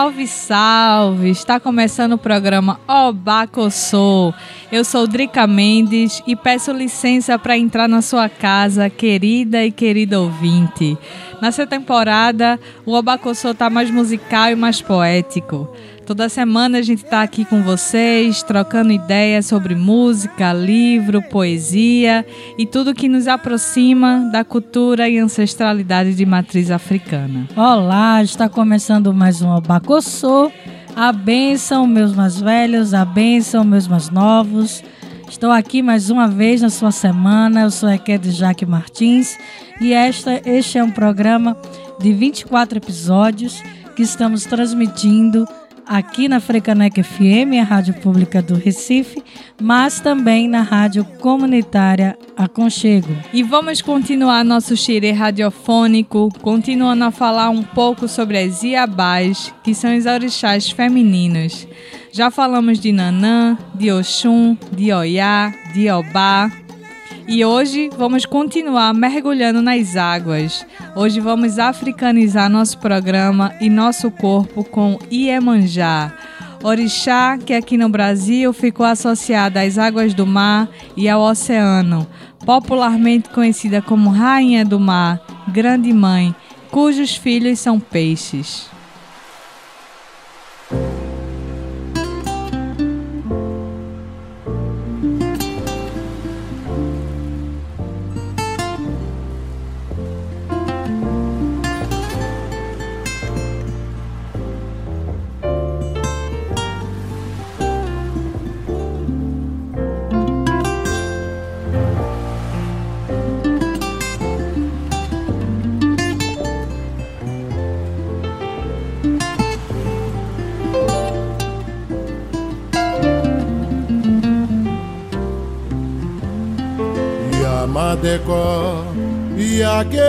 Salve, salve! Está começando o programa Obacossô. Eu sou Drica Mendes e peço licença para entrar na sua casa, querida e querido ouvinte. Nessa temporada, o Obacossô está mais musical e mais poético. Toda semana a gente está aqui com vocês, trocando ideias sobre música, livro, poesia e tudo que nos aproxima da cultura e ancestralidade de matriz africana. Olá, está começando mais um Abacossô. A bênção, meus mais velhos, a bênção, meus mais novos. Estou aqui mais uma vez na sua semana. Eu sou a Ekede Jaque Martins e esta, este é um programa de 24 episódios que estamos transmitindo aqui na Frecanec FM, a rádio pública do Recife, mas também na rádio comunitária Aconchego. E vamos continuar nosso xirê radiofônico, continuando a falar um pouco sobre as Iabás, que são os orixás femininos. Já falamos de Nanã, de Oxum, de Oiá, de Obá, e hoje vamos continuar mergulhando nas águas. Hoje vamos africanizar nosso programa e nosso corpo com Iemanjá. Orixá, que aqui no Brasil ficou associada às águas do mar e ao oceano, popularmente conhecida como Rainha do Mar, Grande Mãe, cujos filhos são peixes.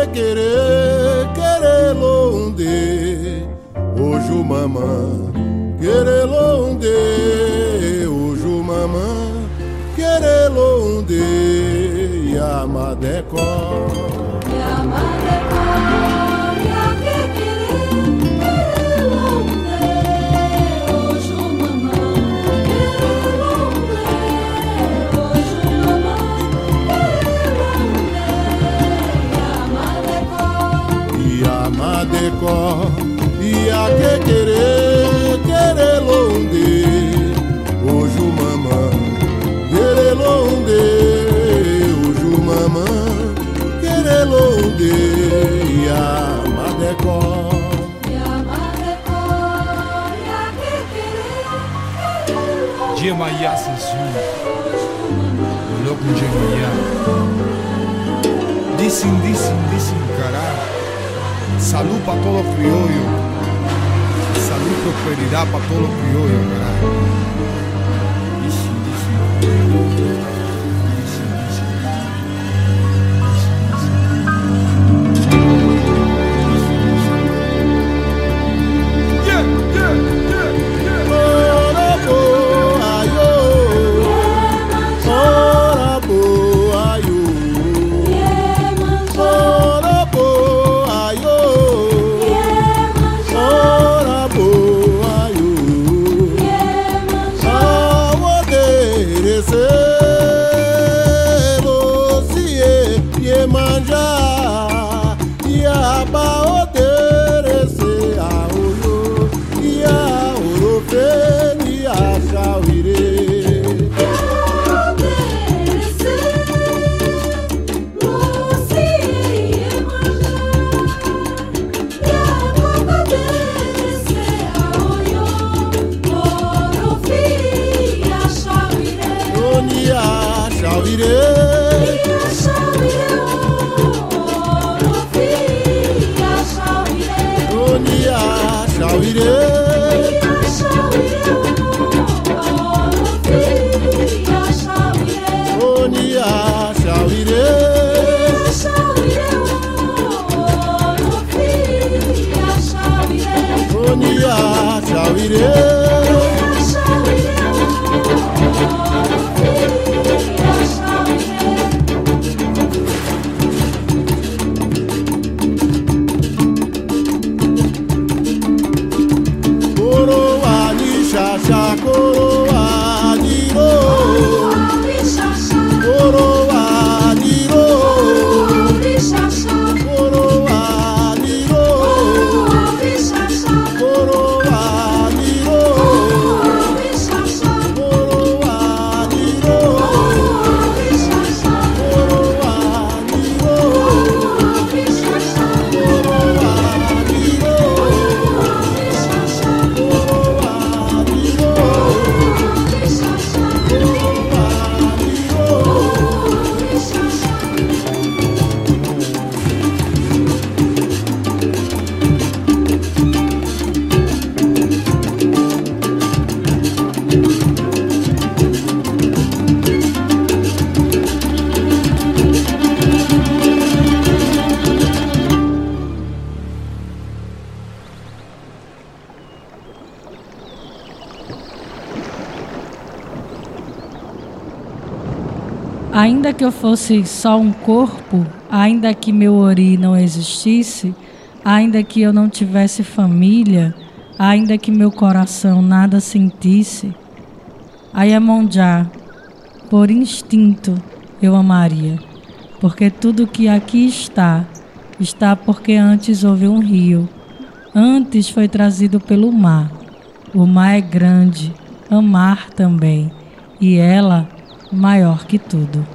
Querer, querer londe, hoje o mamã, querer londe, que querer, querer londe, hoje o mamã, querer londe, hoje o mamã, querer londe, e a madecó. Dia Maia Sensu, louco dia Maia. Dicen, dicen, dicen, caralho. Salud para todos los prosperidad para todos los criollos, que Ainda que eu fosse só um corpo, ainda que meu ori não existisse, ainda que eu não tivesse família, ainda que meu coração nada sentisse, Ayamonjá, por instinto eu amaria, porque tudo que aqui está, está porque antes houve um rio, antes foi trazido pelo mar. O mar é grande, amar também, e ela maior que tudo.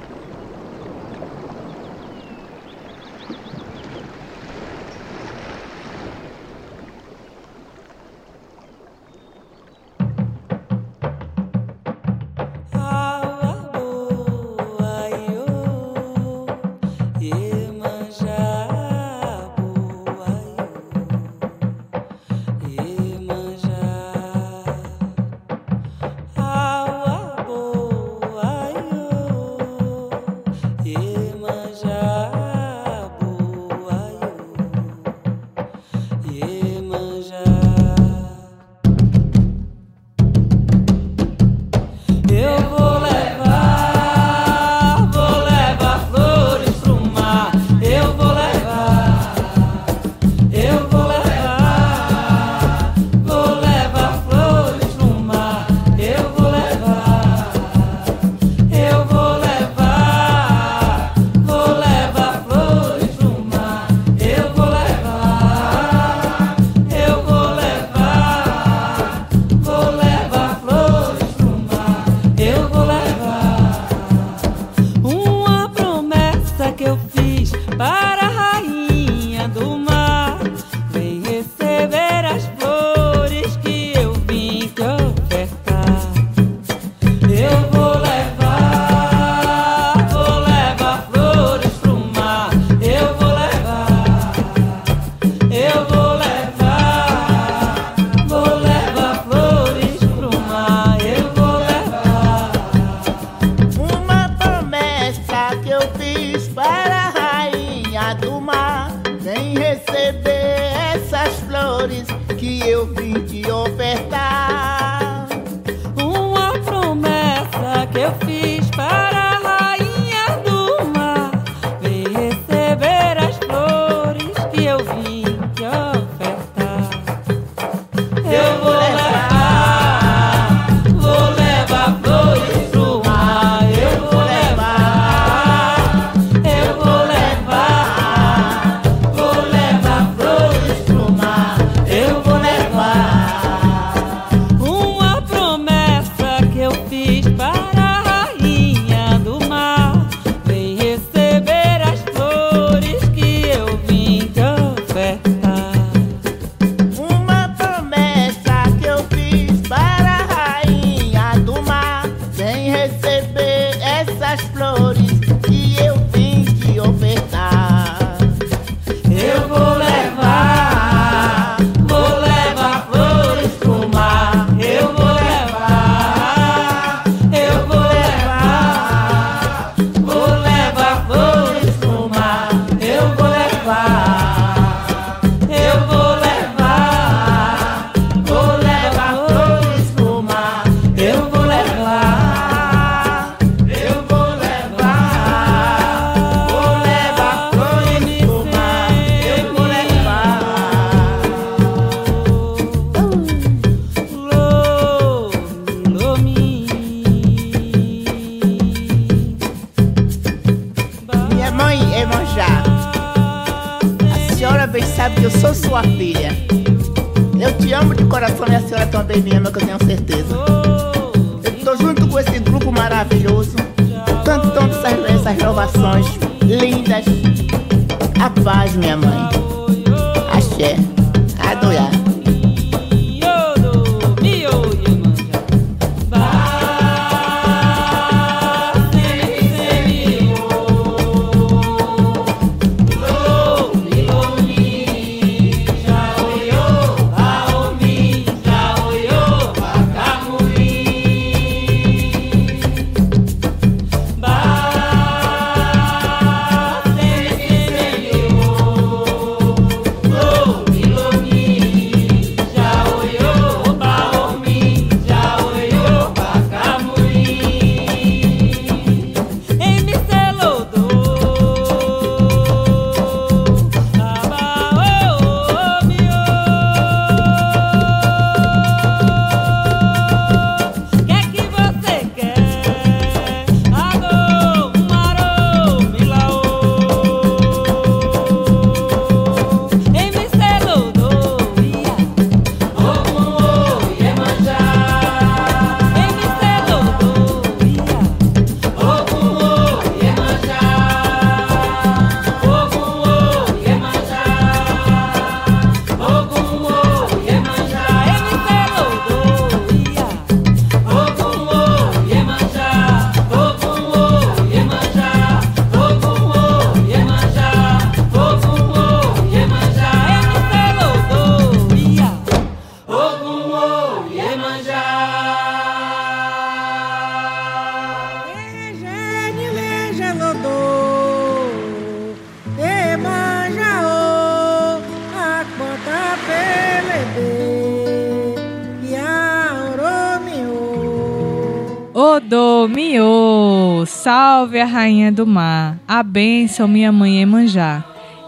A rainha do mar, a bênção minha mãe Iemanjá.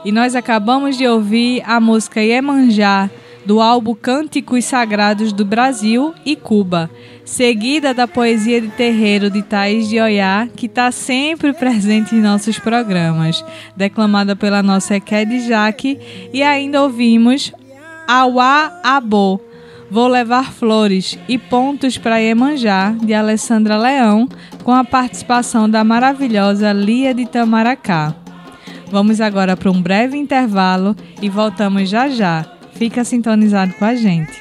E nós acabamos de ouvir a música Iemanjá do álbum Cânticos Sagrados do Brasil e Cuba, seguida da poesia de terreiro de Thaís de Oiá, que está sempre presente em nossos programas, declamada pela nossa Eked Jaque, e ainda ouvimos Auá Abô, Vou Levar Flores e Pontos para Iemanjá, de Alessandra Leão, com a participação da maravilhosa Lia de Tamaracá. Vamos agora para um breve intervalo e voltamos já já. Fica sintonizado com a gente.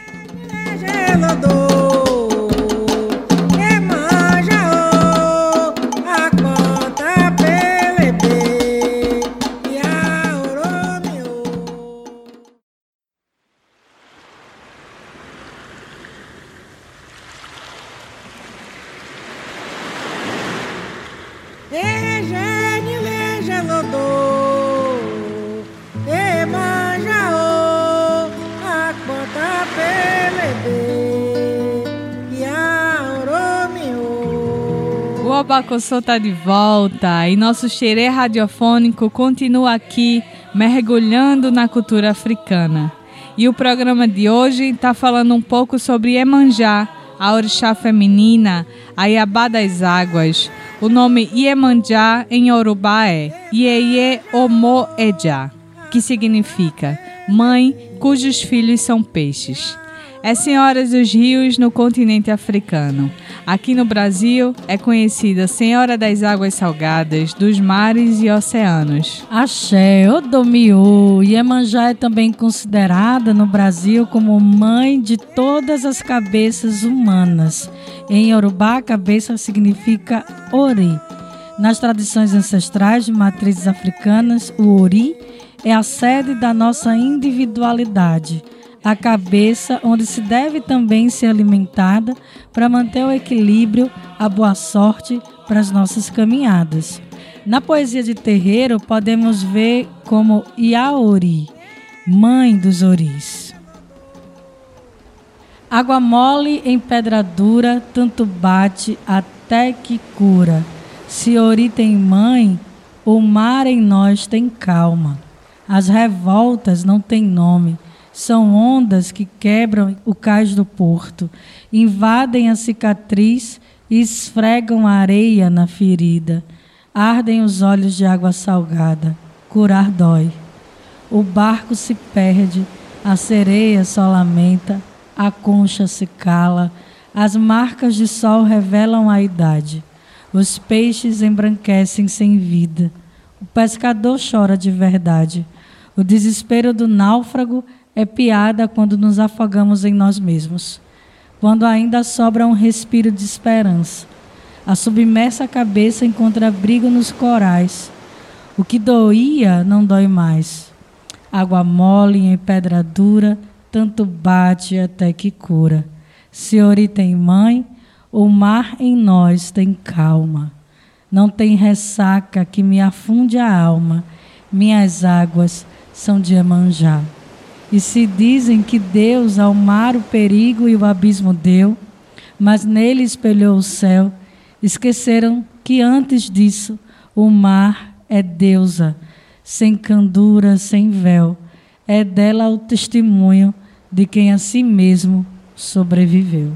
Abacossô tá de volta e nosso xerê radiofônico continua aqui mergulhando na cultura africana. E o programa de hoje está falando um pouco sobre Iemanjá, a orixá feminina, a Iabá das Águas. O nome Iemanjá em Yorubá é Ieye Omo Eja, que significa mãe cujos filhos são peixes. É Senhora dos Rios no continente africano. Aqui no Brasil é conhecida Senhora das Águas Salgadas, dos mares e oceanos. Axé, Odomiô, Iemanjá é também considerada no Brasil como mãe de todas as cabeças humanas. Em Yorubá, cabeça significa ori. Nas tradições ancestrais de matrizes africanas, o ori é a sede da nossa individualidade, a cabeça onde se deve também ser alimentada para manter o equilíbrio, a boa sorte para as nossas caminhadas. Na poesia de terreiro, podemos ver como Iaori, mãe dos oris. Água mole em pedra dura, tanto bate até que cura. Se ori tem mãe, o mar em nós tem calma. As revoltas não têm nome, são ondas que quebram o cais do porto, invadem a cicatriz e esfregam a areia na ferida. Ardem os olhos de água salgada, curar dói. O barco se perde, a sereia só lamenta, a concha se cala, as marcas de sol revelam a idade. Os peixes embranquecem sem vida. O pescador chora de verdade. O desespero do náufrago é piada quando nos afogamos em nós mesmos. Quando ainda sobra um respiro de esperança. A submersa cabeça encontra abrigo nos corais. O que doía não dói mais. Água mole em pedra dura, tanto bate até que cura. Se ori tem mãe, o mar em nós tem calma. Não tem ressaca que me afunde a alma. Minhas águas são de Emanjá. E se dizem que Deus ao mar o perigo e o abismo deu, mas nele espelhou o céu, esqueceram que antes disso o mar é deusa, sem candura, sem véu. É dela o testemunho de quem a si mesmo sobreviveu.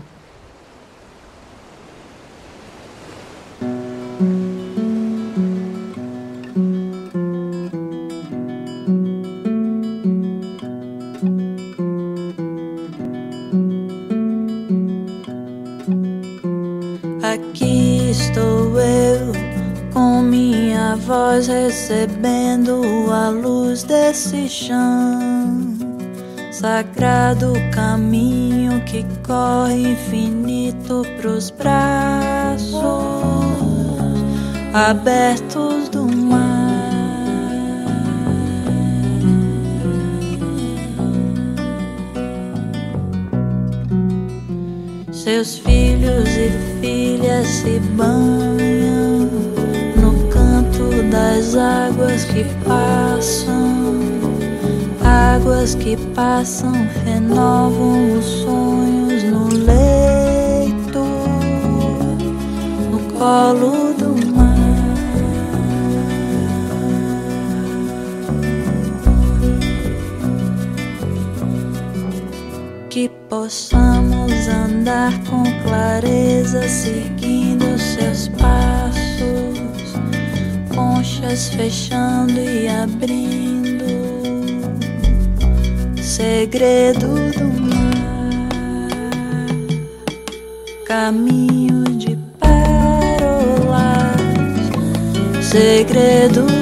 Recebendo a luz desse chão. Sagrado caminho que corre infinito pros braços abertos do mar. Seus filhos e filhas se banham das águas que passam. Águas que passam renovam os sonhos no leito, no colo do mar. Que possamos andar com clareza, seguindo seus passos, conchas fechando e abrindo segredo do mar, caminho de pérolas, segredo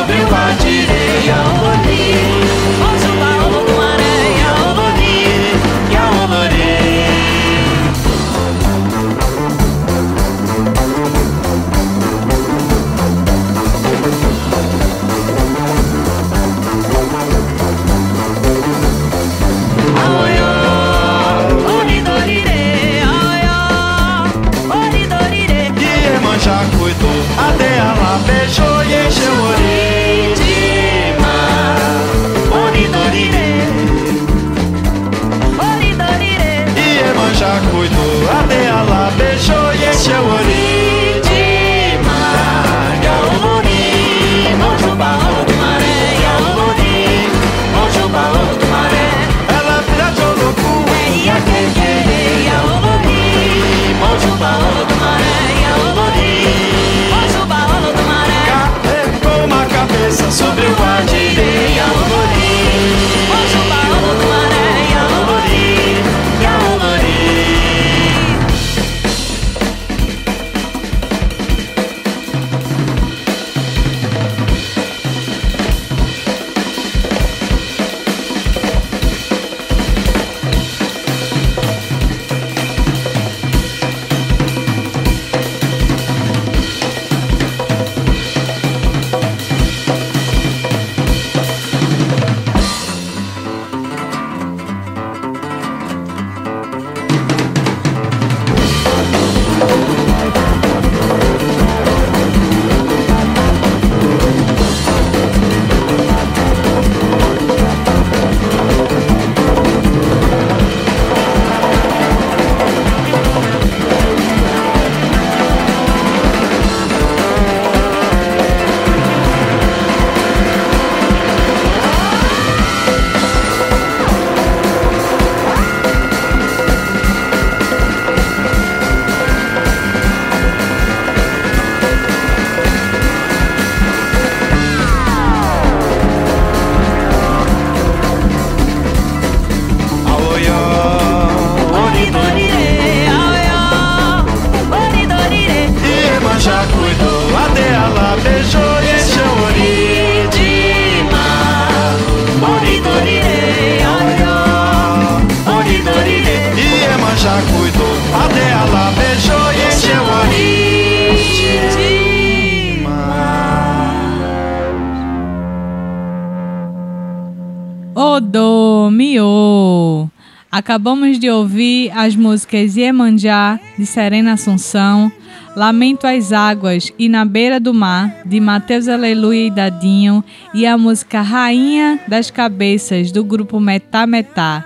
ouvir as músicas Iemanjá, de Serena Assunção, Lamento às Águas e Na Beira do Mar, de Mateus Aleluia e Dadinho, e a música Rainha das Cabeças, do grupo Metá Metá.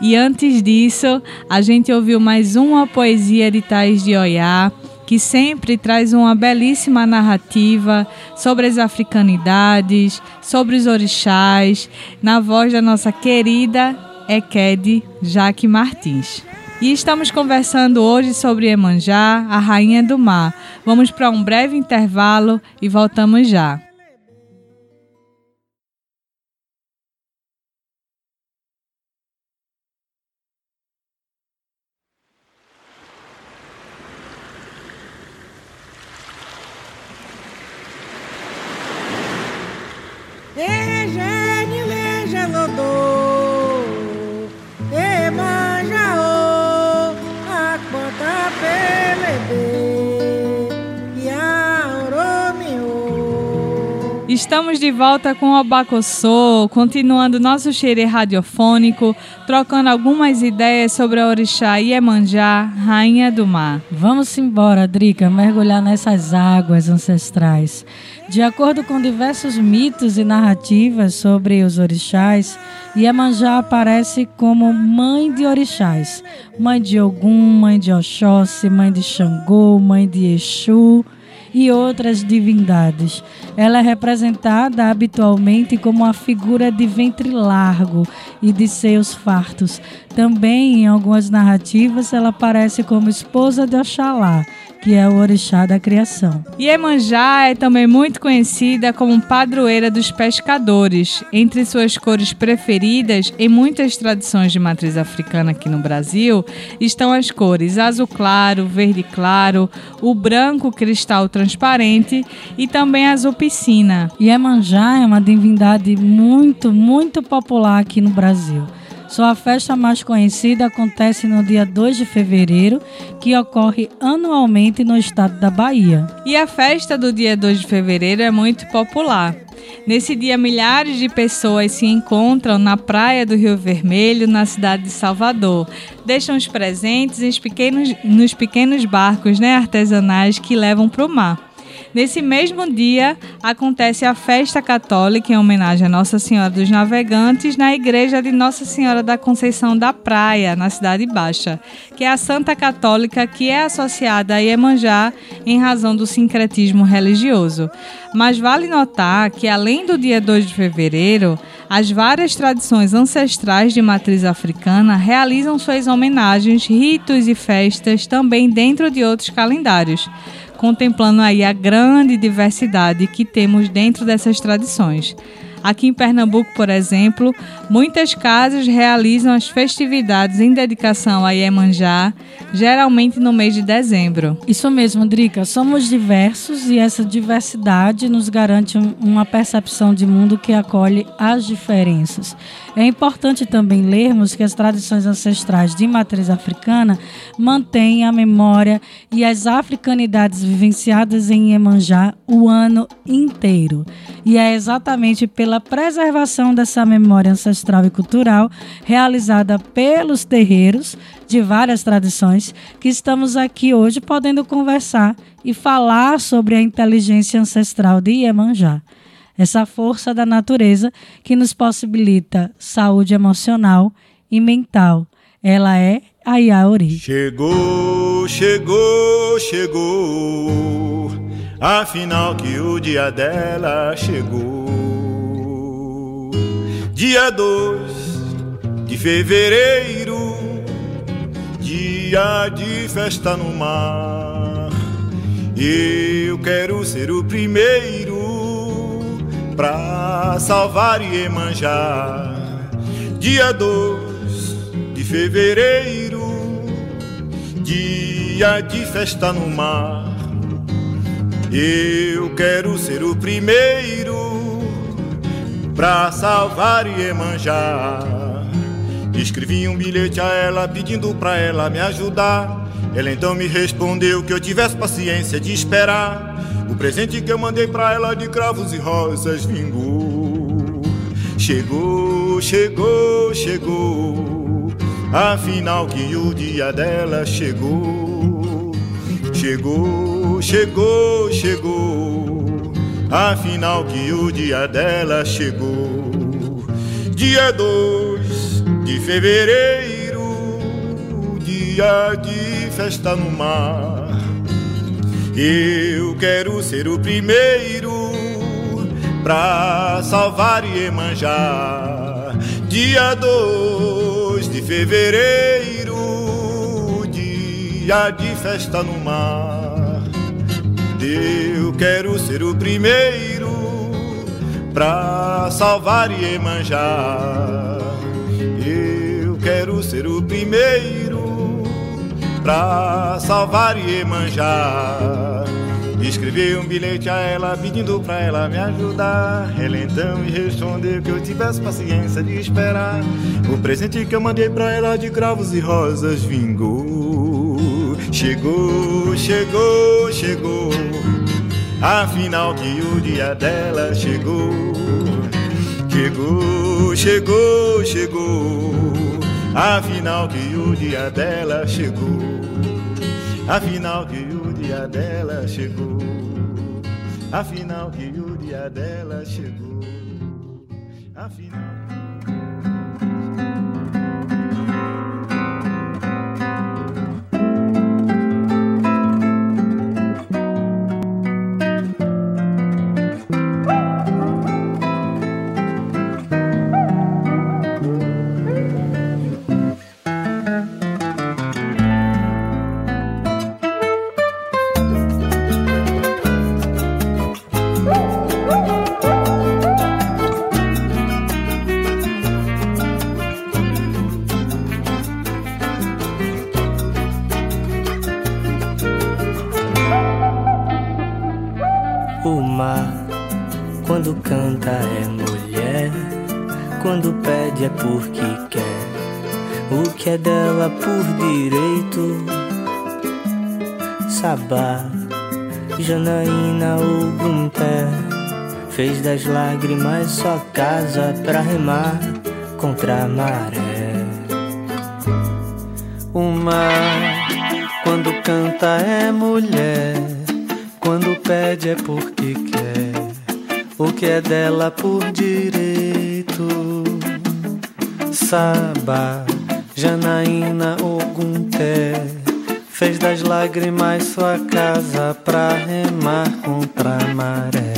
E antes disso, a gente ouviu mais uma poesia de Tais de Oiá, que sempre traz uma belíssima narrativa sobre as africanidades, sobre os orixás, na voz da nossa querida Eked Jaque Martins. E estamos conversando hoje sobre Emanjá, a rainha do mar. Vamos para um breve intervalo e voltamos já. Estamos de volta com o Abacossô, continuando nosso xerê radiofônico, trocando algumas ideias sobre a orixá Iemanjá, rainha do mar. Vamos embora, Drica, mergulhar nessas águas ancestrais. De acordo com diversos mitos e narrativas sobre os orixás, Iemanjá aparece como mãe de orixás, mãe de Ogum, mãe de Oxóssi, mãe de Xangô, mãe de Exu e outras divindades. Ela é representada habitualmente como uma figura de ventre largo e de seios fartos. Também, em algumas narrativas, ela aparece como esposa de Oxalá, que é o orixá da criação. Iemanjá é também muito conhecida como padroeira dos pescadores. Entre suas cores preferidas, em muitas tradições de matriz africana aqui no Brasil, estão as cores azul claro, verde claro, o branco cristal transparente e também azul piscina. Iemanjá é uma divindade muito, muito popular aqui no Brasil. Sua festa mais conhecida acontece no dia 2 de fevereiro, que ocorre anualmente no estado da Bahia. E a festa do dia 2 de fevereiro é muito popular. Nesse dia, milhares de pessoas se encontram na praia do Rio Vermelho, na cidade de Salvador. Deixam os presentes nos pequenos, nos pequenos barcos né, artesanais que levam para o mar. Nesse mesmo dia, acontece a festa católica em homenagem a Nossa Senhora dos Navegantes na igreja de Nossa Senhora da Conceição da Praia, na Cidade Baixa, que é a Santa Católica que é associada a Iemanjá em razão do sincretismo religioso. Mas vale notar que, além do dia 2 de fevereiro, as várias tradições ancestrais de matriz africana realizam suas homenagens, ritos e festas também dentro de outros calendários contemplando aí a grande diversidade que temos dentro dessas tradições. Aqui em Pernambuco, por exemplo, muitas casas realizam as festividades em dedicação a Iemanjá, geralmente no mês de dezembro. Isso mesmo, Drica. Somos diversos e essa diversidade nos garante uma percepção de mundo que acolhe as diferenças. É importante também lermos que as tradições ancestrais de matriz africana mantêm a memória e as africanidades vivenciadas em Iemanjá o ano inteiro. E é exatamente pela preservação dessa memória ancestral e cultural realizada pelos terreiros de várias tradições que estamos aqui hoje podendo conversar e falar sobre a inteligência ancestral de Iemanjá essa força da natureza que nos possibilita saúde emocional e mental. Ela é a Yaori. Chegou, chegou, chegou. Afinal que o dia dela chegou. Dia 2 de fevereiro, dia de festa no mar. Eu quero ser o primeiro pra salvar Iemanjá. Dia 2 de fevereiro, dia de festa no mar. Eu quero ser o primeiro pra salvar Iemanjá. Escrevi um bilhete a ela pedindo pra ela me ajudar. Ela então me respondeu que eu tivesse paciência de esperar. O presente que eu mandei pra ela de cravos e rosas vingou. Chegou, chegou, chegou. Afinal que o dia dela chegou. Chegou, chegou, chegou. Afinal que o dia dela chegou. Dia 2 de fevereiro, dia de festa no mar. Eu quero ser o primeiro pra salvar Iemanjá. Dia 2 de fevereiro, dia de festa no mar. Eu quero ser o primeiro pra salvar Iemanjá. Eu quero ser o primeiro pra salvar Iemanjá. Escrevi um bilhete a ela pedindo pra ela me ajudar. Ela então me respondeu que eu tivesse paciência de esperar. O presente que eu mandei pra ela de cravos e rosas vingou. Chegou, chegou, chegou. Afinal que o dia dela chegou. Chegou, chegou, chegou. Afinal que o dia dela chegou. Afinal que o dia dela chegou. Afinal que o dia dela chegou. Afinal. O que é dela por direito, Sabá, Janaína ou Gunter, fez das lágrimas sua casa pra remar contra a maré. O mar, quando canta é mulher, quando pede é porque quer. O que é dela por direito, Saba, Janaína Ogunté, fez das lágrimas sua casa pra remar contra a maré.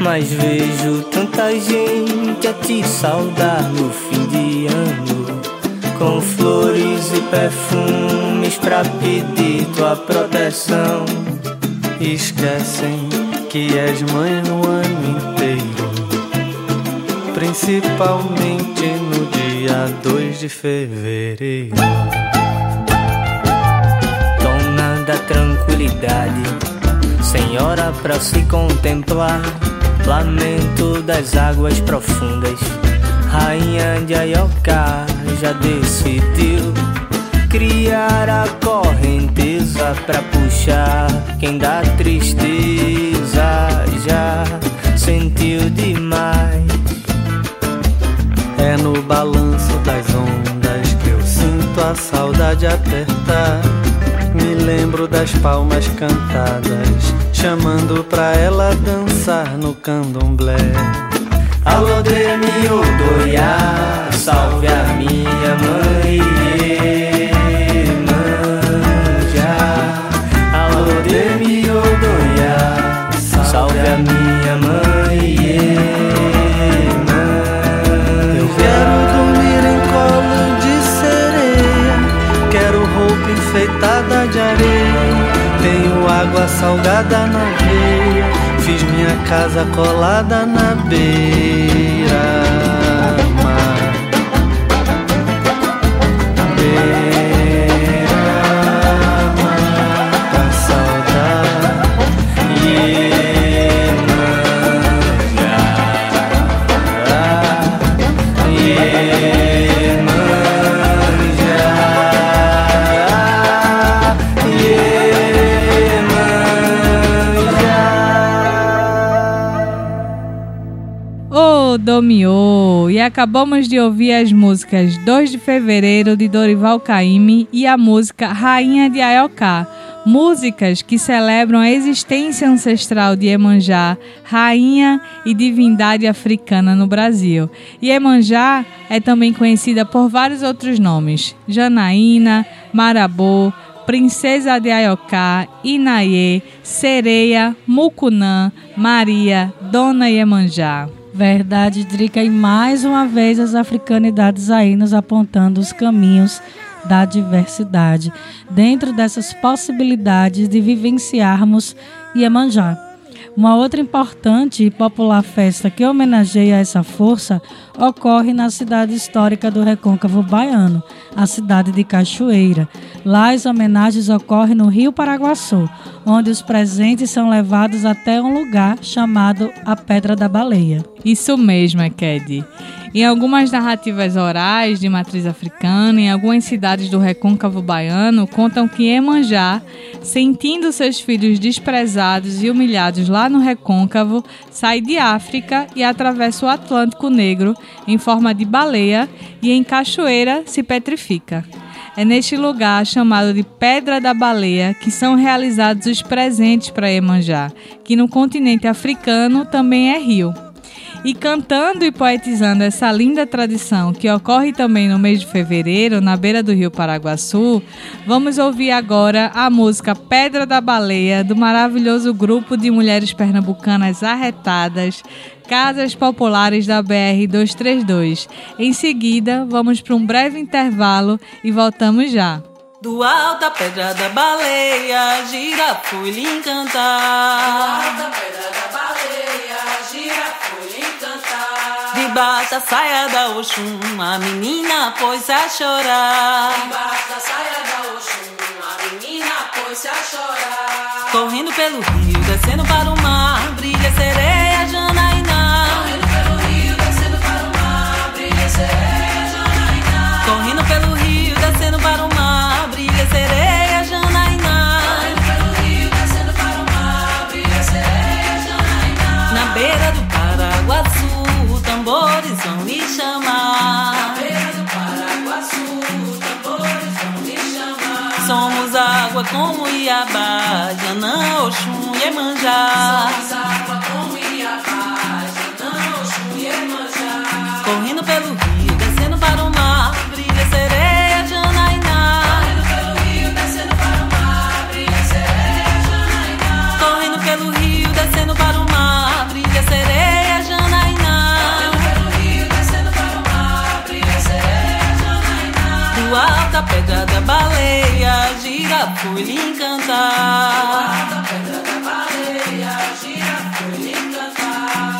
Mas vejo tanta gente a te saudar no fim de ano Com flores e perfumes pra pedir tua proteção Esquecem que és mãe no ano inteiro Principalmente dia 2 de fevereiro. Dona da tranquilidade Senhora pra se contemplar. Lamento das águas profundas Rainha de Ayoká já decidiu Criar a correnteza pra puxar Quem dá tristeza. Já sentiu demais É no balanço das ondas que eu sinto a saudade apertar Me lembro das palmas cantadas Chamando pra ela dançar no candomblé. Alô, Demi Odoiá, salve a minha mãe casa colada na beira-mar acabamos de ouvir as músicas 2 de Fevereiro de Dorival Caymmi e a música Rainha de Ayoká. Músicas que celebram a existência ancestral de Iemanjá, rainha e divindade africana no Brasil. Iemanjá é também conhecida por vários outros nomes: Janaína, Marabô, Princesa de Ayoká, Inaiê, Sereia, Mucunã, Maria, Dona Iemanjá. Verdade, Drica, e mais uma vez as africanidades aí nos apontando os caminhos da diversidade, dentro dessas possibilidades de vivenciarmos Iemanjá. Uma outra importante e popular festa que homenageia essa força ocorre na cidade histórica do Recôncavo Baiano, a cidade de Cachoeira. Lá as homenagens ocorrem no Rio Paraguaçu, onde os presentes são levados até um lugar chamado a Pedra da Baleia. Isso mesmo, Eked. Em algumas narrativas orais de matriz africana, em algumas cidades do recôncavo baiano, contam que Emanjá, sentindo seus filhos desprezados e humilhados lá no recôncavo, sai de África e atravessa o Atlântico Negro em forma de baleia e em cachoeira se petrifica. É neste lugar, chamado de Pedra da Baleia, que são realizados os presentes para Emanjá, que no continente africano também é rio. E cantando e poetizando essa linda tradição que ocorre também no mês de fevereiro, na beira do rio Paraguaçu, vamos ouvir agora a música Pedra da Baleia, do maravilhoso grupo de mulheres pernambucanas arretadas, Casas Populares da BR 232. Em seguida, vamos para um breve intervalo e voltamos já. Do alto da pedra da baleia, gira, fui lhe encantar. Do alto da pedra da baleia, Debaixo da saia da Oxum, a menina pôs a chorar. Debaixo da saia da Oxum, a menina pôs a chorar. Correndo pelo rio, descendo para o mar, brilha sereia, Iabá, Janã, Oxum, Iemanjá. Somos água como Iabá, Janã, Oxum, Iemanjá. Correndo pelo fui lhe encantar.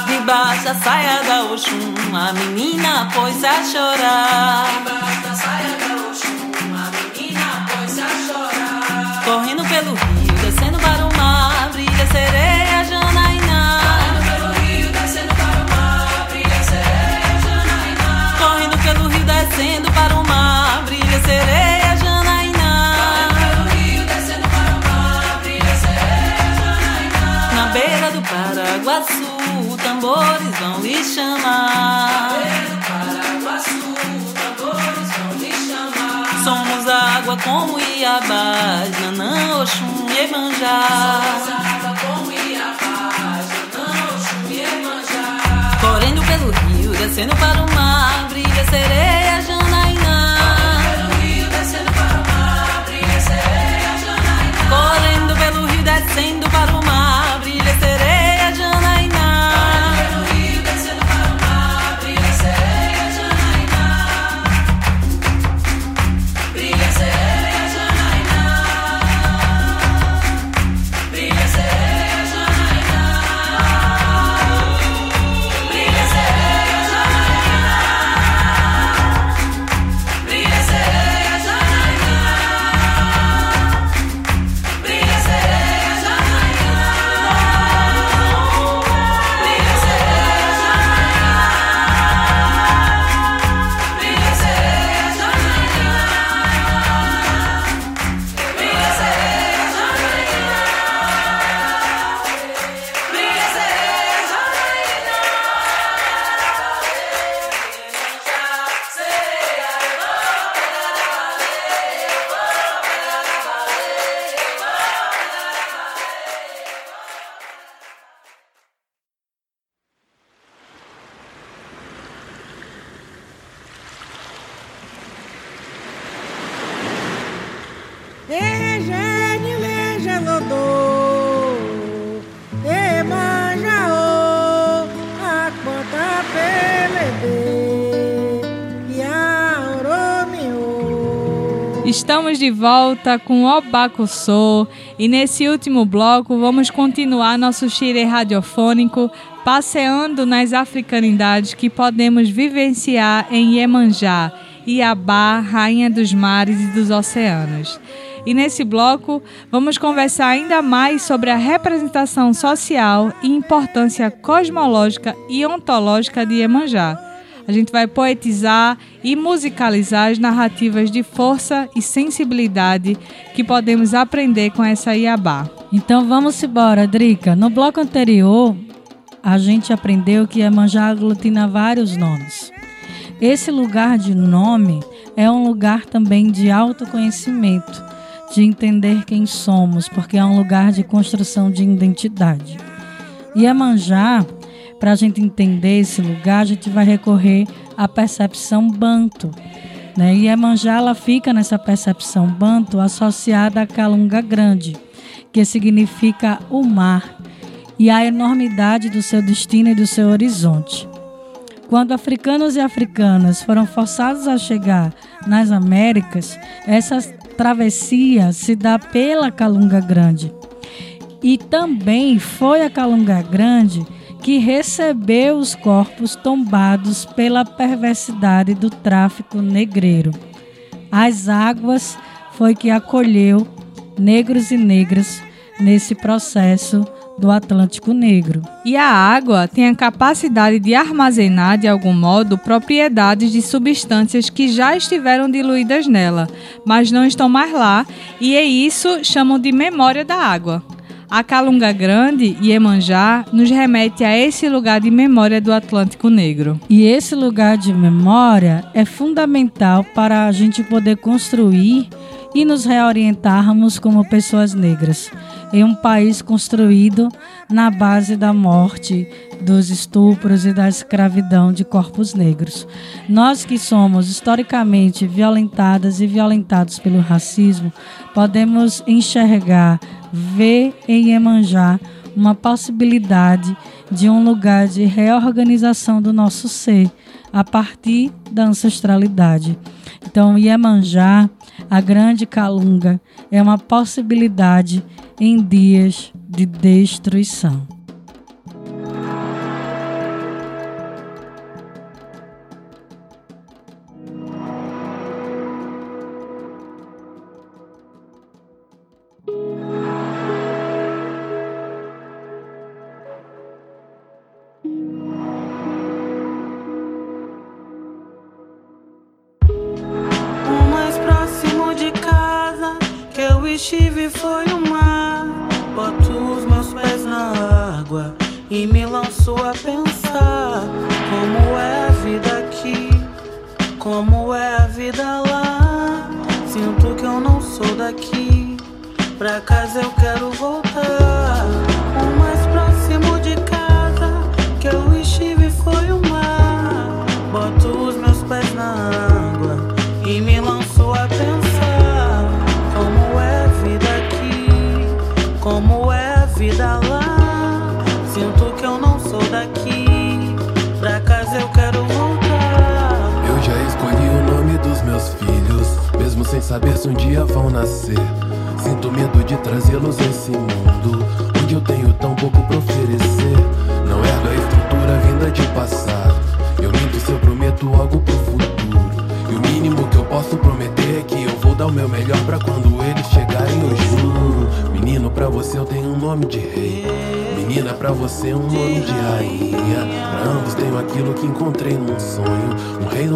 Debaixo da saia da Oxum, a menina pôs a chorar. Debaixo da saia da tambores vão lhe chamar. Paraguaçu, tambores vão lhe chamar. Somos água como Iabá, Nanã, Oxum, Iemanjá. Somos água como Nanã, Oxum. Correndo pelo rio, descendo para o mar, brilha sereia, Janaína. Correndo pelo rio, descendo para o mar, brilha sereia, Janaína. Correndo pelo rio, descendo Estamos de volta com o Obacuçô e nesse último bloco vamos continuar nosso xire radiofônico passeando nas africanidades que podemos vivenciar em Iemanjá, Iabá, rainha dos mares e dos oceanos. E nesse bloco vamos conversar ainda mais sobre a representação social e importância cosmológica e ontológica de Iemanjá. A gente vai poetizar e musicalizar as narrativas de força e sensibilidade que podemos aprender com essa Iabá. Então vamos embora, Drica. No bloco anterior, a gente aprendeu que Iemanjá aglutina vários nomes. Esse lugar de nome é um lugar também de autoconhecimento, de entender quem somos, porque é um lugar de construção de identidade. Iemanjá, para a gente entender esse lugar, a gente vai recorrer à percepção banto. Né? E Iemanjá ela fica nessa percepção banto associada à Calunga Grande, que significa o mar e a enormidade do seu destino e do seu horizonte. Quando africanos e africanas foram forçados a chegar nas Américas, essa travessia se dá pela Calunga Grande. E também foi a Calunga Grande que recebeu os corpos tombados pela perversidade do tráfico negreiro. As águas foi que acolheu negros e negras nesse processo do Atlântico Negro. E a água tem a capacidade de armazenar, de algum modo, propriedades de substâncias que já estiveram diluídas nela, mas não estão mais lá, e é isso chamam de memória da água. A Calunga Grande, Iemanjá, nos remete a esse lugar de memória do Atlântico Negro. E esse lugar de memória é fundamental para a gente poder construir e nos reorientarmos como pessoas negras em um país construído na base da morte, dos estupros e da escravidão de corpos negros. Nós que somos historicamente violentadas e violentados pelo racismo, podemos enxergar, ver em Iemanjá uma possibilidade de um lugar de reorganização do nosso ser a partir da ancestralidade. Então, Iemanjá, a grande calunga, é uma possibilidade em dias de destruição.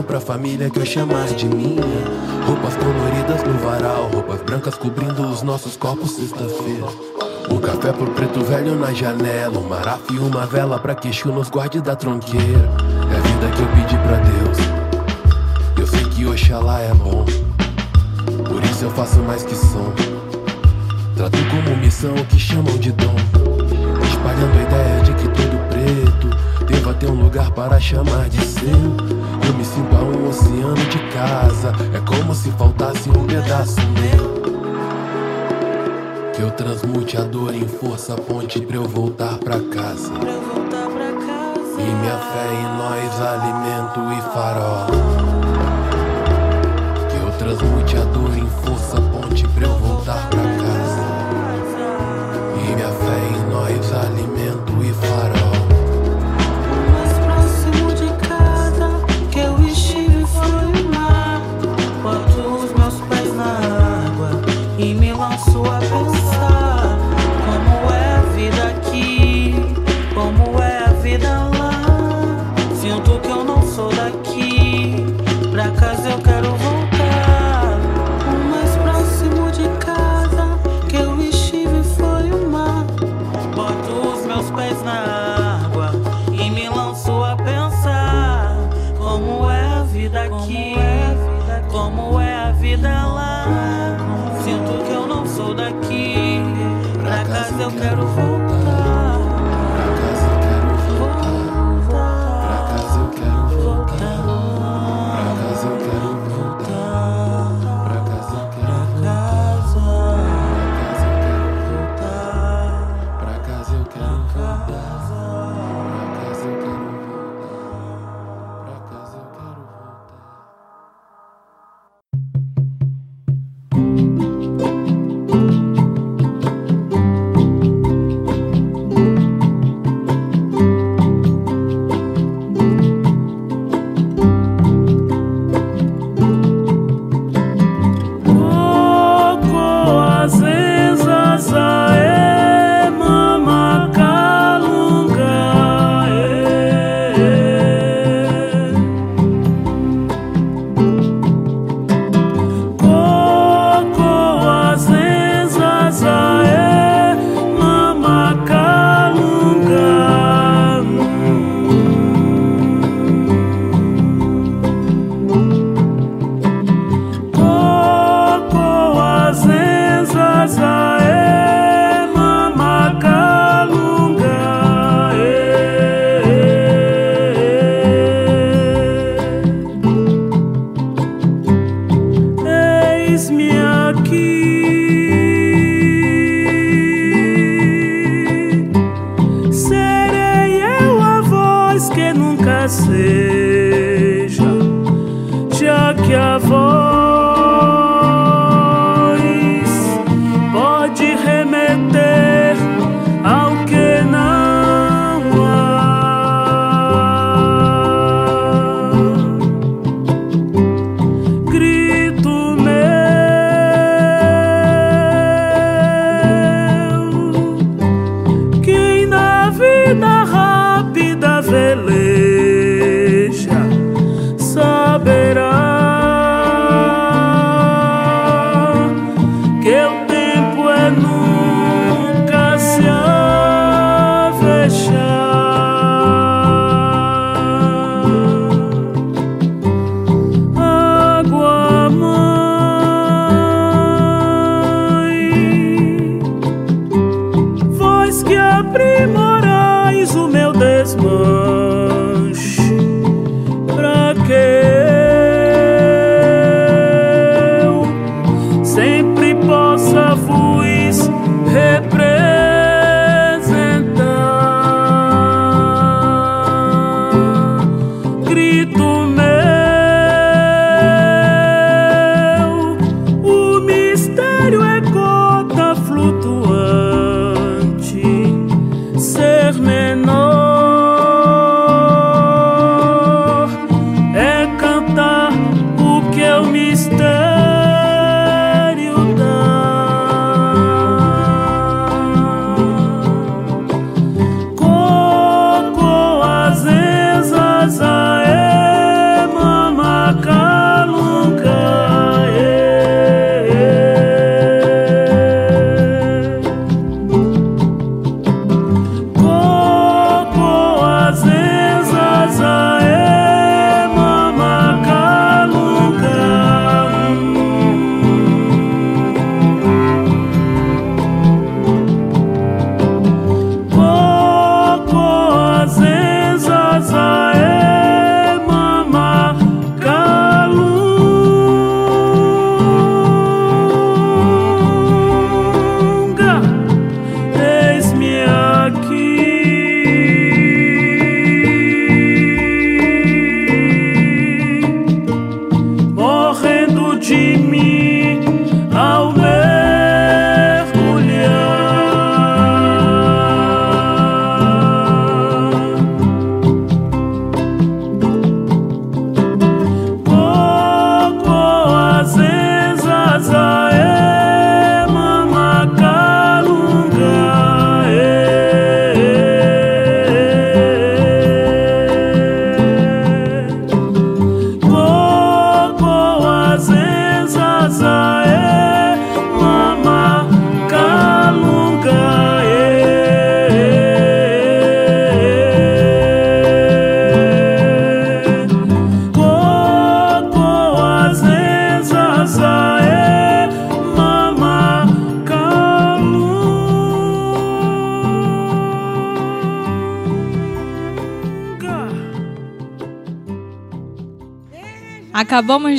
Pra família que eu chamar de minha. Roupas coloridas no varal, roupas brancas cobrindo os nossos corpos sexta-feira. O café pro preto velho na janela, um marafa e uma vela pra que nos guarde da tronqueira. É a vida que eu pedi pra Deus. Eu sei que Oxalá é bom, por isso eu faço mais que som. Trato como missão o que chamam de dom, espalhando a ideia de que todo preto deva ter um lugar para chamar de seu. Eu me sinto a um oceano de casa, é como se faltasse um pedaço meu. Que eu transmute a dor em força, ponte pra eu voltar pra casa. E minha fé em nós, alimento e farol. Que eu transmute a dor em força, ponte pra eu voltar pra casa.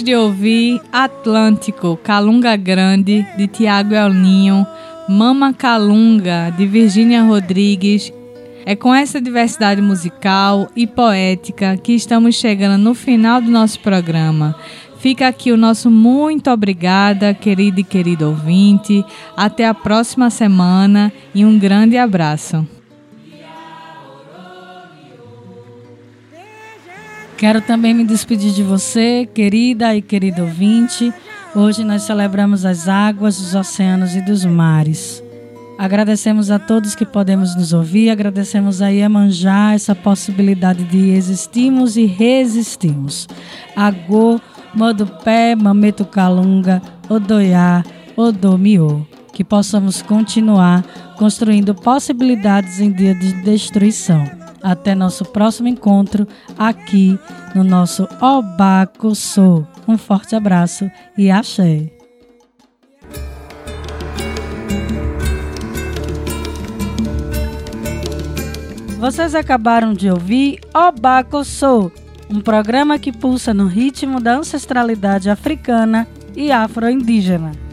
De ouvir Atlântico, Calunga Grande, de Tiago Elninho, Mama Calunga, de Virgínia Rodrigues. É com essa diversidade musical e poética que estamos chegando no final do nosso programa. Fica aqui o nosso muito obrigada, querido e querido ouvinte. Até a próxima semana e um grande abraço. Quero também me despedir de você, querida e querido ouvinte. Hoje nós celebramos as águas, os oceanos e dos mares. Agradecemos a todos que podemos nos ouvir, agradecemos a Iemanjá essa possibilidade de existirmos e resistirmos. Agô, Modupé, Mameto Calunga, Odoiá, Odomiô. Que possamos continuar construindo possibilidades em dia de destruição. Até nosso próximo encontro aqui no nosso Obaco Sou. Um forte abraço e axé. Vocês acabaram de ouvir Obaco Sou, um programa que pulsa no ritmo da ancestralidade africana e afro-indígena.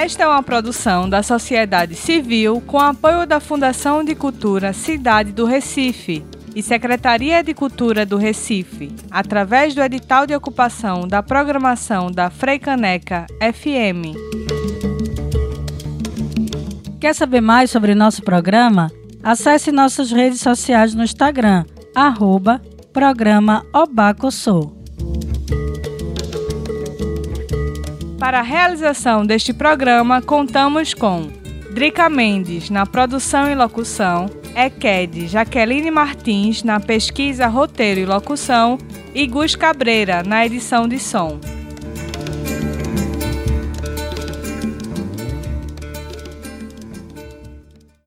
Esta é uma produção da sociedade civil com apoio da Fundação de Cultura Cidade do Recife e Secretaria de Cultura do Recife, através do edital de ocupação da programação da Freicaneca FM. Quer saber mais sobre nosso programa? Acesse nossas redes sociais no Instagram, arroba programa Obacossou. Para a realização deste programa, contamos com Drica Mendes na produção e locução, Equed Jaqueline Martins na pesquisa, roteiro e locução e Gus Cabreira na edição de som.